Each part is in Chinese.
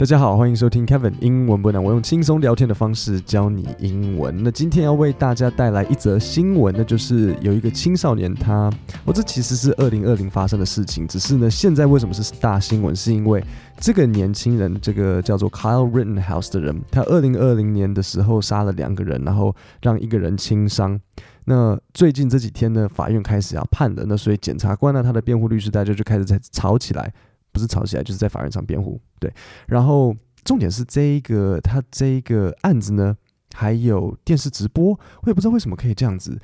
大家好，欢迎收听 Kevin 英文不难。我用轻松聊天的方式教你英文。那今天要为大家带来一则新闻，那就是有一个青少年他，我这其实是二零二零发生的事情，只是呢，现在为什么是大新闻？是因为这个年轻人，这个叫做 Kyle Rittenhouse 的人，他二零二零年的时候杀了两个人，然后让一个人轻伤。那最近这几天呢，法院开始要判了，那所以检察官呢，他的辩护律师大家就开始在吵起来。不是吵起来，就是在法院上辩护。对，然后重点是这一个他这一个案子呢，还有电视直播，我也不知道为什么可以这样子，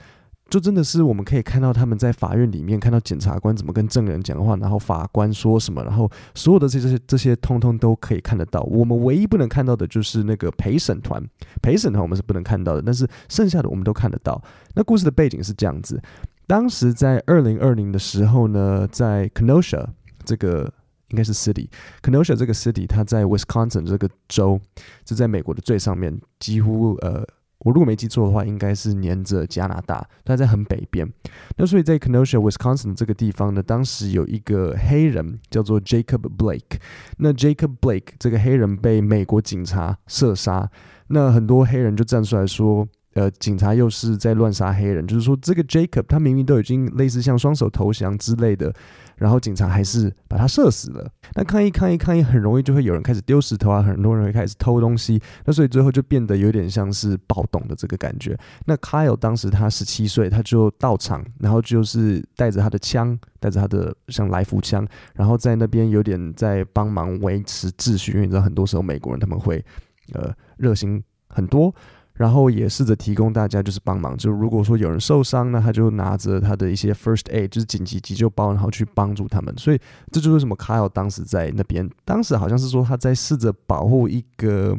就真的是我们可以看到他们在法院里面看到检察官怎么跟证人讲话，然后法官说什么，然后所有的这些这些通通都可以看得到。我们唯一不能看到的就是那个陪审团，陪审团我们是不能看到的，但是剩下的我们都看得到。那故事的背景是这样子，当时在二零二零的时候呢，在 Kenosha 这个。应该是 city，Kenosha 这个 city，它在 Wisconsin 这个州，是在美国的最上面，几乎呃，我如果没记错的话，应该是连着加拿大，它在很北边。那所以在 Kenosha Wisconsin 这个地方呢，当时有一个黑人叫做 Jacob Blake，那 Jacob Blake 这个黑人被美国警察射杀，那很多黑人就站出来说。呃，警察又是在乱杀黑人，就是说这个 Jacob 他明明都已经类似像双手投降之类的，然后警察还是把他射死了。那抗议抗议抗议，很容易就会有人开始丢石头啊，很多人会开始偷东西，那所以最后就变得有点像是暴动的这个感觉。那 Kyle 当时他十七岁，他就到场，然后就是带着他的枪，带着他的像来福枪，然后在那边有点在帮忙维持秩序，因为你知道很多时候美国人他们会呃热心很多。然后也试着提供大家就是帮忙，就如果说有人受伤呢，他就拿着他的一些 first aid，就是紧急急救包，然后去帮助他们。所以这就是为什么 Kyle 当时在那边，当时好像是说他在试着保护一个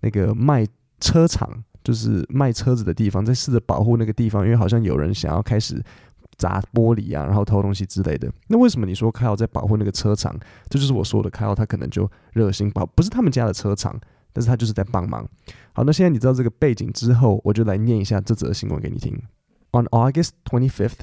那个卖车厂，就是卖车子的地方，在试着保护那个地方，因为好像有人想要开始砸玻璃啊，然后偷东西之类的。那为什么你说 Kyle 在保护那个车厂？这就是我说的，Kyle 他可能就热心保，不是他们家的车厂。但是他就是在帮忙。好，那现在你知道这个背景之后，我就来念一下这则新闻给你听。On August 25th,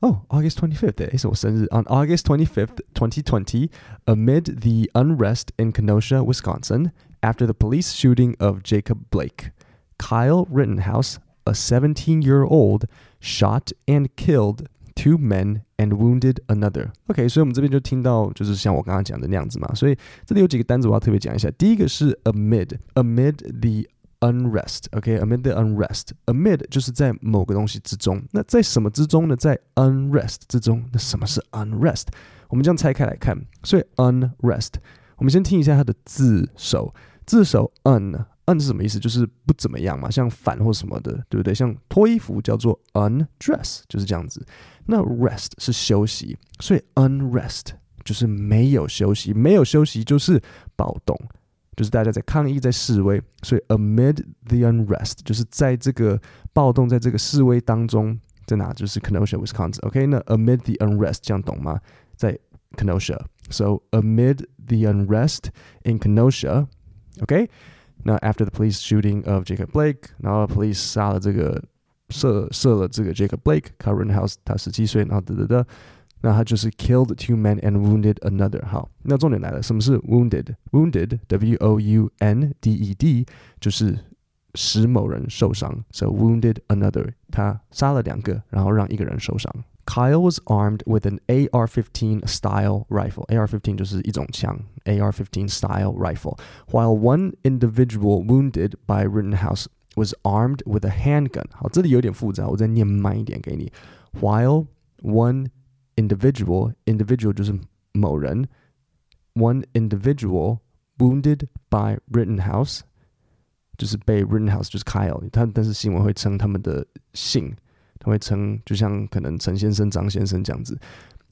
oh, August 25th, 诶，是我生日。On August 25th, 2020, amid the unrest in Kenosha, Wisconsin, after the police shooting of Jacob Blake, Kyle Rittenhouse, a 17-year-old, shot and killed two men and wounded another. OK，所以我们这边就听到，就是像我刚刚讲的那样子嘛。所以这里有几个单词我要特别讲一下。第一个是 amid，amid the unrest。OK，amid the unrest，amid 就是在某个东西之中。那在什么之中呢？在 unrest 之中。那什么是 unrest？我们这样拆开来看。所以 unrest，我们先听一下它的字首。字首 un。Un 是什么意思？就是不怎么样嘛，像反或什么的，对不对？像脱衣服叫做 undress，就是这样子。那 rest 是休息，所以 unrest 就是没有休息，没有休息就是暴动，就是大家在抗议、在示威。所以 amid the unrest 就是在这个暴动、在这个示威当中，在哪？就是 Kenosha, Wisconsin。OK，那 amid the unrest 这样懂吗？在 Kenosha，so amid the unrest in Kenosha。OK。那 after the police shooting of Jacob Blake，然后 police 杀了这个射射了这个 Jacob Blake，Kyle Rittenhouse 他十七岁，然后得得得，那他就是 killed two men and wounded another。好，那重点来了，什么是 wounded？wounded，w o u n d e d，就是使某人受伤，so wounded another，他杀了两个，然后让一个人受伤。 Kyle was armed with an AR-15 style rifle. AR-15就是一种枪，AR-15 style rifle. While one individual wounded by Rittenhouse was armed with a handgun. 好，这里有点复杂，我再念慢一点给你。While one individual, individual 就是某人，one individual wounded by Rittenhouse 就是被 Rittenhouse 就是 Kyle，他但是新闻会称他们的姓。 他会称，就像可能陈先生、张先生这样子。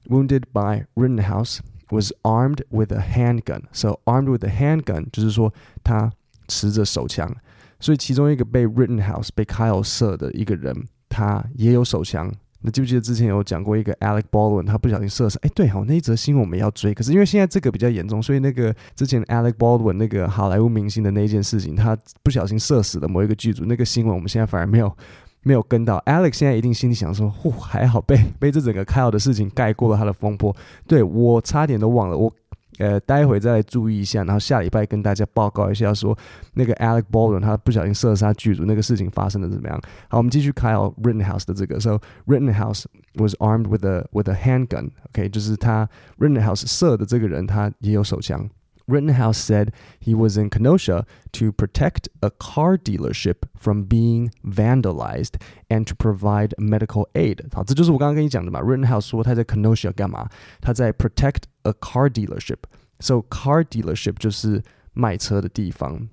Wounded by Rittenhouse was armed with a handgun. So armed with a handgun 就是说他持着手枪。所以其中一个被 Rittenhouse 被 Kyle 射的一个人，他也有手枪。那记不记得之前有讲过一个 Alec Baldwin，他不小心射死？哎，对，好，那一则新闻我们要追。可是因为现在这个比较严重，所以那个之前 Alec Baldwin 那个好莱坞明星的那一件事情，他不小心射死了某一个剧组，那个新闻我们现在反而没有。没有跟到，Alex 现在一定心里想说：“呼，还好被被这整个 Kyle 的事情盖过了他的风波。对”我差点都忘了，我呃，待会再来注意一下，然后下礼拜跟大家报告一下，说那个 Alex Baldwin 他不小心射杀剧组那个事情发生的怎么样？好，我们继续 Kyle，Rittenhouse 的这个，So Rittenhouse was armed with a with a handgun，OK，、就是他 Rittenhouse 射的这个人他也有手枪。Rittenhouse said he was in Kenosha to protect a car dealership from being vandalized and to provide medical aid。好，这就是我刚刚跟你讲的嘛。Rittenhouse 说他在 Kenosha 干嘛？他在 protect a car dealership。So car dealership 就是卖车的地方，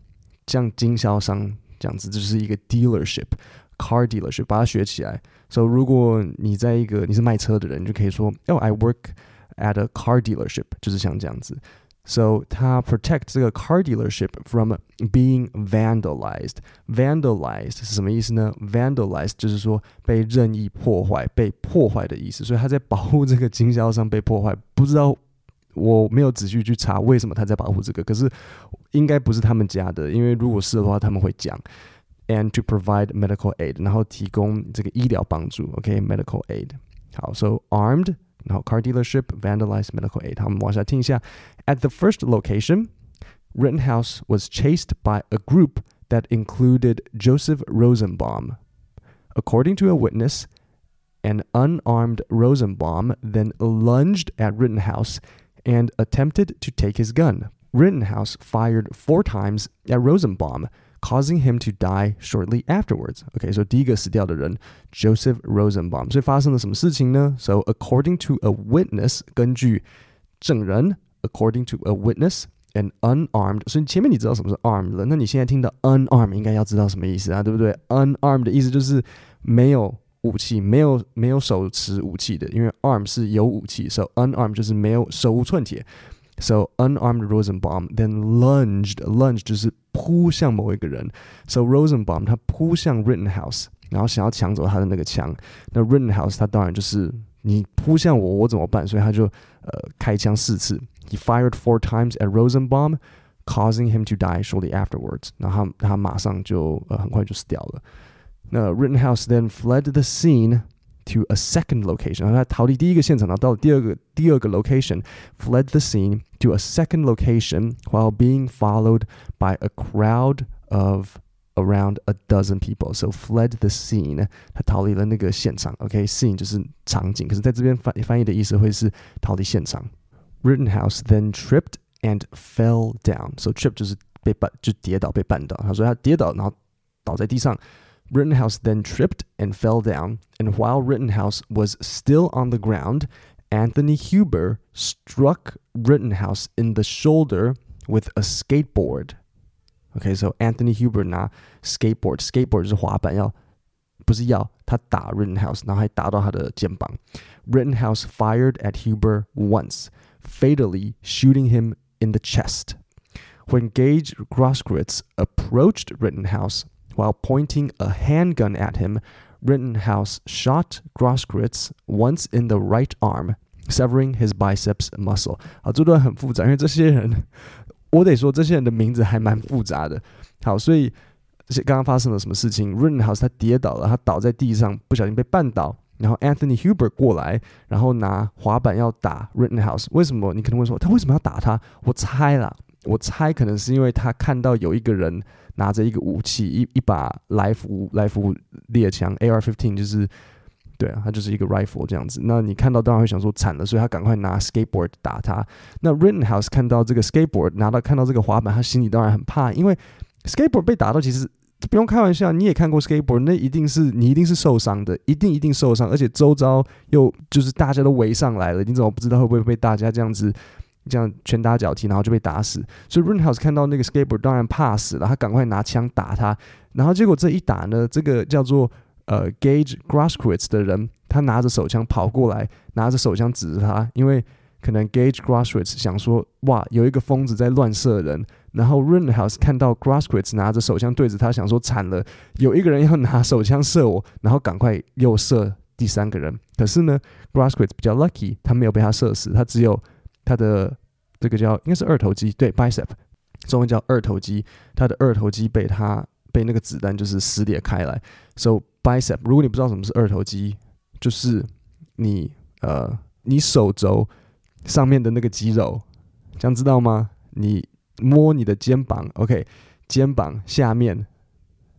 像经销商这样子，就是一个 dealership。car dealership 把它学起来。So 如果你在一个你是卖车的人，你就可以说，Oh, I work at a car dealership，就是像这样子。 So 它 protect 这个 car dealership from being vandalized. Vandalized 是什么意思呢？Vandalized 就是说被任意破坏、被破坏的意思。所以他在保护这个经销商被破坏。不知道我没有仔细去查为什么他在保护这个，可是应该不是他们家的，因为如果是的话他们会讲。And to provide medical aid，然后提供这个医疗帮助。OK，medical aid。好，so armed。 然后 car dealership vandalized medical aid。好，我们往下听一下。At the first location, Rittenhouse was chased by a group that included Joseph Rosenbaum. According to a witness, an unarmed Rosenbaum then lunged at Rittenhouse and attempted to take his gun. Rittenhouse fired four times at Rosenbaum causing him to die shortly afterwards. Okay, so 第一个死掉的人 Joseph Rosenbaum，所以发生了什么事情呢？So according to a witness，根据证人，according to a witness。an unarmed，所以前面你知道什么是 armed 了，那你现在听到 unarmed 应该要知道什么意思啊，对不对？unarmed 的意思就是没有武器，没有没有手持武器的，因为 arm 是有武器，so unarmed 就是没有手无寸铁。So unarmed Rosenbaum then lunged, lunge 就是扑向某一个人。So Rosenbaum 他扑向 Rittenhouse，然后想要抢走他的那个枪。那 Rittenhouse 他当然就是你扑向我，我怎么办？所以他就呃开枪四次。He fired four times at Rosenbaum, causing him to die shortly afterwards。然后他他马上就呃很快就死掉了。那 Rittenhouse then fled the scene。 to a second location，然后他逃离第一个现场，然后到了第二个第二个 location，fled the scene to a second location while being followed by a crowd of around a dozen people. So fled the scene，他逃离了那个现场。OK，scene、okay? 就是场景，可是在这边翻翻译的意思会是逃离现场。Rittenhouse then tripped and fell down. So trip 就是被绊，就跌倒被绊倒。他说他跌倒，然后倒在地上。 Rittenhouse then tripped and fell down, and while Rittenhouse was still on the ground, Anthony Huber struck Rittenhouse in the shoulder with a skateboard. Okay, so Anthony Huber 拿 skateboard, skateboard 就是滑板，要不是要他打 Rittenhouse，然后还打到他的肩膀。Rittenhouse fired at Huber once, fatally shooting him in the chest. When Gage Grosskreutz approached Rittenhouse, while pointing a handgun at him, Rittenhouse shot Grosskreutz once in the right arm, severing his biceps muscle。好，这段很复杂，因为这些人，我得说这些人的名字还蛮复杂的。好，所以刚刚发生了什么事情？Rittenhouse 他跌倒了，他倒在地上，不小心被绊倒。然后 Anthony Huber 过来，然后拿滑板要打 Rittenhouse。为什么？你可能会说他为什么要打他？我猜啦，我猜可能是因为他看到有一个人。拿着一个武器，一一把来福来福猎枪 A R fifteen，就是对啊，它就是一个 rifle 这样子。那你看到当然会想说惨了，所以他赶快拿 skateboard 打他。那 Rittenhouse 看到这个 skateboard，拿到看到这个滑板，他心里当然很怕，因为 skateboard 被打到，其实不用开玩笑，你也看过 skateboard，那一定是你一定是受伤的，一定一定受伤，而且周遭又就是大家都围上来了，你怎么不知道会不会被大家这样子？这样拳打脚踢，然后就被打死。所以 Rin House 看到那个 skateboard，当然怕死了，他赶快拿枪打他。然后结果这一打呢，这个叫做呃 Gage g r a s k w i t z 的人，他拿着手枪跑过来，拿着手枪指着他，因为可能 Gage g r a s k w i t z 想说，哇，有一个疯子在乱射人。然后 Rin House 看到 g r a s k w i t z 拿着手枪对着他，想说惨了，有一个人要拿手枪射我，然后赶快又射第三个人。可是呢 g r a s k w i t z 比较 lucky，他没有被他射死，他只有。他的这个叫应该是二头肌，对，bicep，中文叫二头肌。他的二头肌被他被那个子弹就是撕裂开来。So bicep，如果你不知道什么是二头肌，就是你呃你手肘上面的那个肌肉，这样知道吗？你摸你的肩膀，OK，肩膀下面，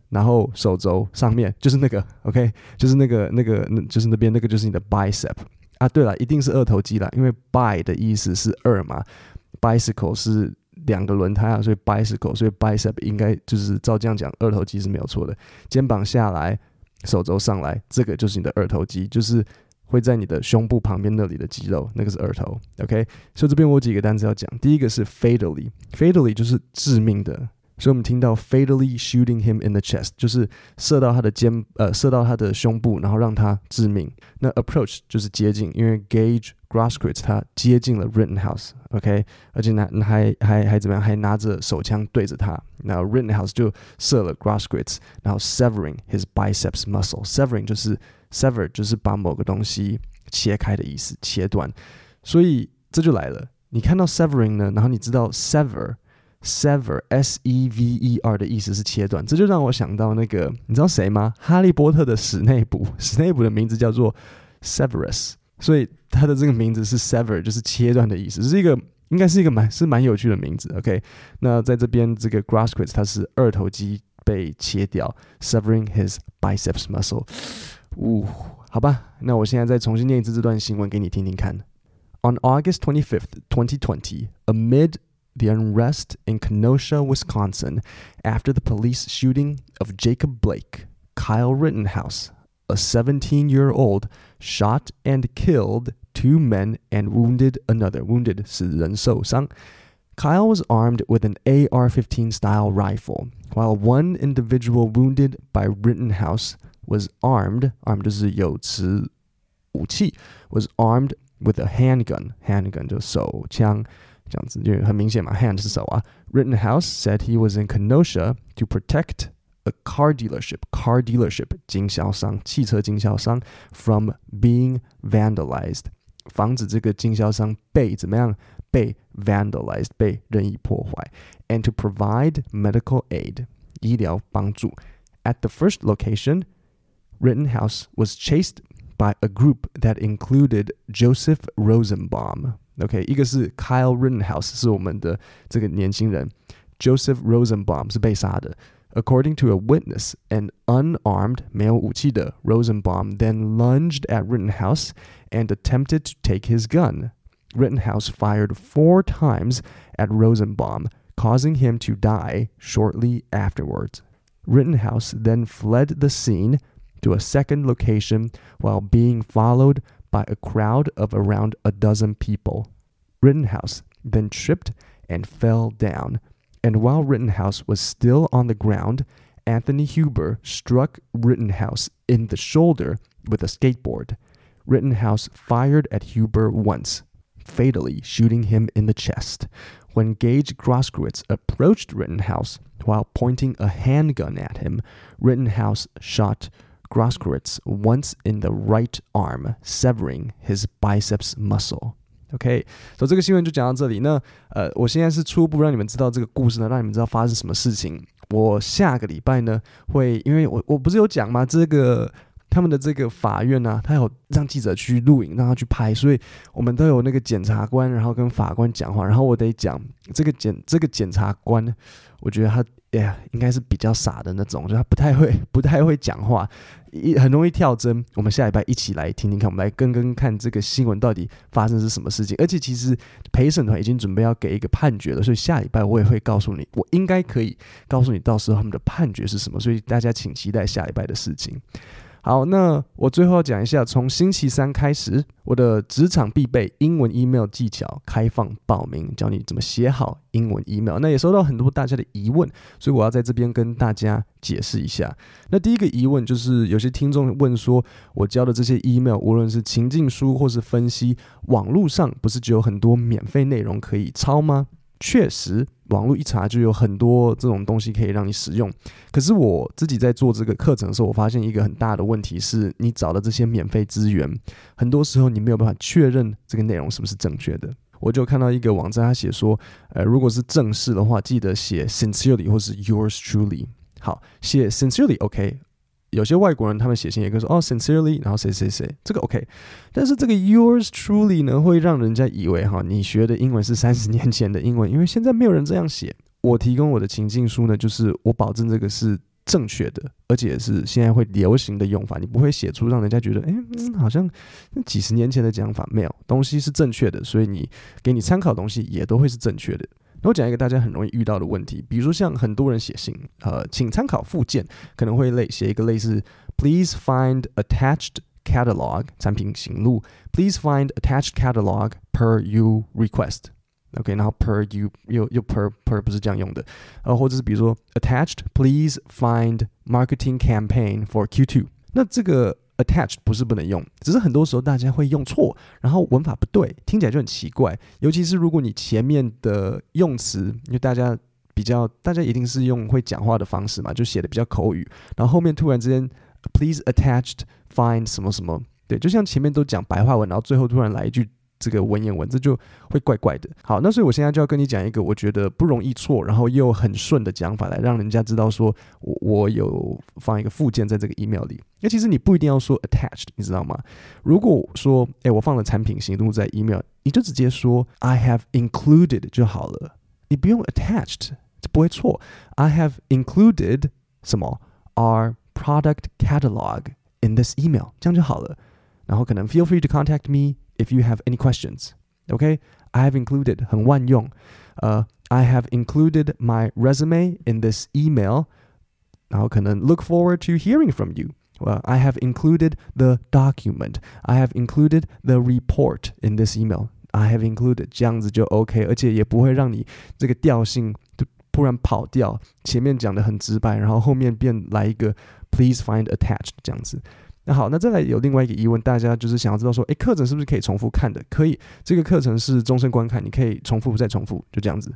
然后手肘上面，就是那个，OK，就是那个那个，那就是那边那个就是你的 bicep 啊。对了，一定是二头肌啦，因为 bi 的意思是二嘛，bicycle 是两个轮胎啊，所以 bicycle，所以 bicep 应该就是照这样讲，二头肌是没有错的。肩膀下来，手肘上来，这个就是你的二头肌，就是。会在你的胸部旁边那里的肌肉，那个是二头，OK。所以这边我有几个单词要讲，第一个是 fatally，fatally 就是致命的，所以我们听到 fatally shooting him in the chest，就是射到他的肩，呃，射到他的胸部，然后让他致命。那 approach 就是接近，因为 Gage Grosskreutz 他接近了 Rittenhouse，OK，而且拿还还还怎么样，还拿着手枪对着他，然后 Rittenhouse 就射了 Grosskreutz，然后 severing his biceps muscle，severing 就是。Sever 就是把某个东西切开的意思，切断。所以这就来了，你看到 severing 呢，然后你知道 sever Sever s e v e r 的意思是切断，这就让我想到那个，你知道谁吗？哈利波特的史内普，史内普的名字叫做 Severus，所以他的这个名字是 sever，就是切断的意思，是一个应该是一个蛮是蛮有趣的名字。OK，那在这边这个 Grosskreutz 他是二头肌被切掉，severing his biceps muscle。呜，好吧，那我现在再重新念一次这段新闻给你听听看。On August 25th, 2020, amid the unrest in Kenosha, Wisconsin, after the police shooting of Jacob Blake, Kyle Rittenhouse, a 17-year-old, shot and killed two men and wounded another. Wounded 使人受伤。Kyle was armed with an AR-15 style rifle, while one individual wounded by Rittenhouse was armed, armed 就是有持武器，was armed with a handgun, handgun 就手枪 这样子，因为很明显嘛，hand 是手啊。Rittenhouse said he was in Kenosha to protect a car dealership, car dealership 经销商，汽车经销商 from being vandalized，防止这个经销商被怎么样被 vandalized 被任意破坏，and to provide medical aid 医疗帮助。At the first location. Rittenhouse was chased by a group that included Joseph Rosenbaum. OK，一个是 Kyle Rittenhouse 是我们的这个年轻人，Joseph Rosenbaum 是被杀的。According to a witness, an unarmed 没有武器的 Rosenbaum then lunged at Rittenhouse and attempted to take his gun. Rittenhouse fired four times at Rosenbaum, causing him to die shortly afterwards. Rittenhouse then fled the scene to a second location while being followed by a crowd of around a dozen people. Rittenhouse then tripped and fell down, and while Rittenhouse was still on the ground, Anthony Huber struck Rittenhouse in the shoulder with a skateboard. Rittenhouse fired at Huber once, fatally shooting him in the chest. When Gage Grosskreutz approached Rittenhouse while pointing a handgun at him, Rittenhouse shot Grasskretz once in the right arm, severing his biceps muscle. OK，所以这个新闻就讲到这里。那呃，我现在是初步让你们知道这个故事呢，让你们知道发生什么事情。我下个礼拜呢会，因为我我不是有讲吗？这个他们的这个法院呢、他有让记者去录影，让他去拍，所以我们都有那个检察官，然后跟法官讲话，然后我得讲这个检这个检察官，我觉得他哎。呀应该是比较傻的那种，就他不太会，不太会讲话，一很容易跳针。我们下礼拜一起来听听看，我们来跟跟看这个新闻到底发生是什么事情。而且其实陪审团已经准备要给一个判决了，所以下礼拜我也会告诉你，我应该可以告诉你到时候他们的判决是什么。所以大家请期待下礼拜的事情。好，那我最后要讲一下，从星期三开始，我的职场必备英文 email 技巧开放报名，教你怎么写好英文 email。那也收到很多大家的疑问，所以我要在这边跟大家解释一下。那第一个疑问就是，有些听众问说，我教的这些 email，无论是情境书或是分析，网络上不是就有很多免费内容可以抄吗？确实，网络一查就有很多这种东西可以让你使用。可是我自己在做这个课程的时候，我发现一个很大的问题是，你找的这些免费资源，很多时候你没有办法确认这个内容是不是正确的。我就看到一个网站，他写说，呃，如果是正式的话，记得写 sincerely 或是 yours truly。好，写 sincerely OK。有些外国人他们写信也可以说哦，sincerely，然后谁谁谁，这个 OK。但是这个 yours truly 呢，会让人家以为哈，你学的英文是三十年前的英文，因为现在没有人这样写。我提供我的情境书呢，就是我保证这个是正确的，而且是现在会流行的用法，你不会写出让人家觉得，哎，嗯，好像几十年前的讲法，没有，东西是正确的，所以你给你参考东西也都会是正确的。我讲一个大家很容易遇到的问题，比如说像很多人写信，呃，请参考附件，可能会类写一个类似，Please find attached catalog 产品型录，Please find attached catalog per you request。OK，然后 per you 又又 per per 不是这样用的，呃，或者是比如说 attached，please find marketing campaign for Q2。那这个 attached 不是不能用，只是很多时候大家会用错，然后文法不对，听起来就很奇怪。尤其是如果你前面的用词，因为大家比较，大家一定是用会讲话的方式嘛，就写的比较口语，然后后面突然之间 please attached find 什么什么，对，就像前面都讲白话文，然后最后突然来一句。这个文言文这就会怪怪的。好，那所以我现在就要跟你讲一个我觉得不容易错，然后又很顺的讲法，来让人家知道说我我有放一个附件在这个 email 里。那其实你不一定要说 attached，你知道吗？如果说诶，我放了产品行录在 email，你就直接说 I have included 就好了，你不用 attached，这不会错。I have included 什么 our product catalog in this email，这样就好了。然后可能 feel free to contact me。If you have any questions, okay, I have included 很万用。呃、uh,，I have included my resume in this email。然后可能 look forward to hearing from you。Well, I have included the document. I have included the report in this email. I have included 这样子就 OK，而且也不会让你这个调性就突然跑掉。前面讲的很直白，然后后面变来一个 please find attached 这样子。 那好，那再来有另外一个疑问，大家就是想要知道说，诶，课程是不是可以重复看的？可以，这个课程是终身观看，你可以重复再重复，就这样子。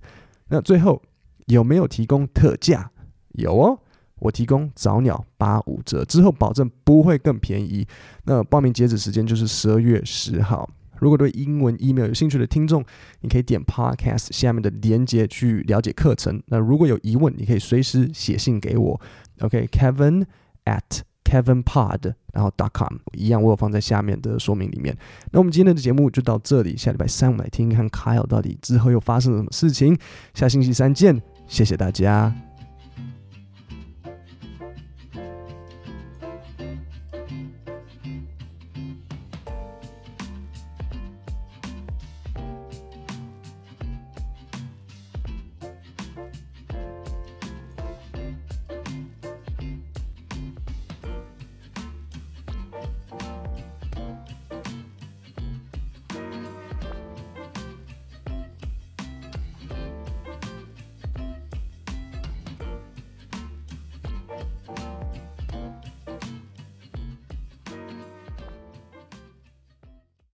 那最后有没有提供特价？有哦，我提供早鸟八五折，之后保证不会更便宜。那报名截止时间就是十二月十号。如果对英文 email 有兴趣的听众，你可以点 podcast 下面的链接去了解课程。那如果有疑问，你可以随时写信给我。OK，Kevin at KevinPod，然后 .com 一样，我有放在下面的说明里面。那我们今天的节目就到这里，下礼拜三我们来听一看 Kyle 到底之后又发生了什么事情。下星期三见，谢谢大家。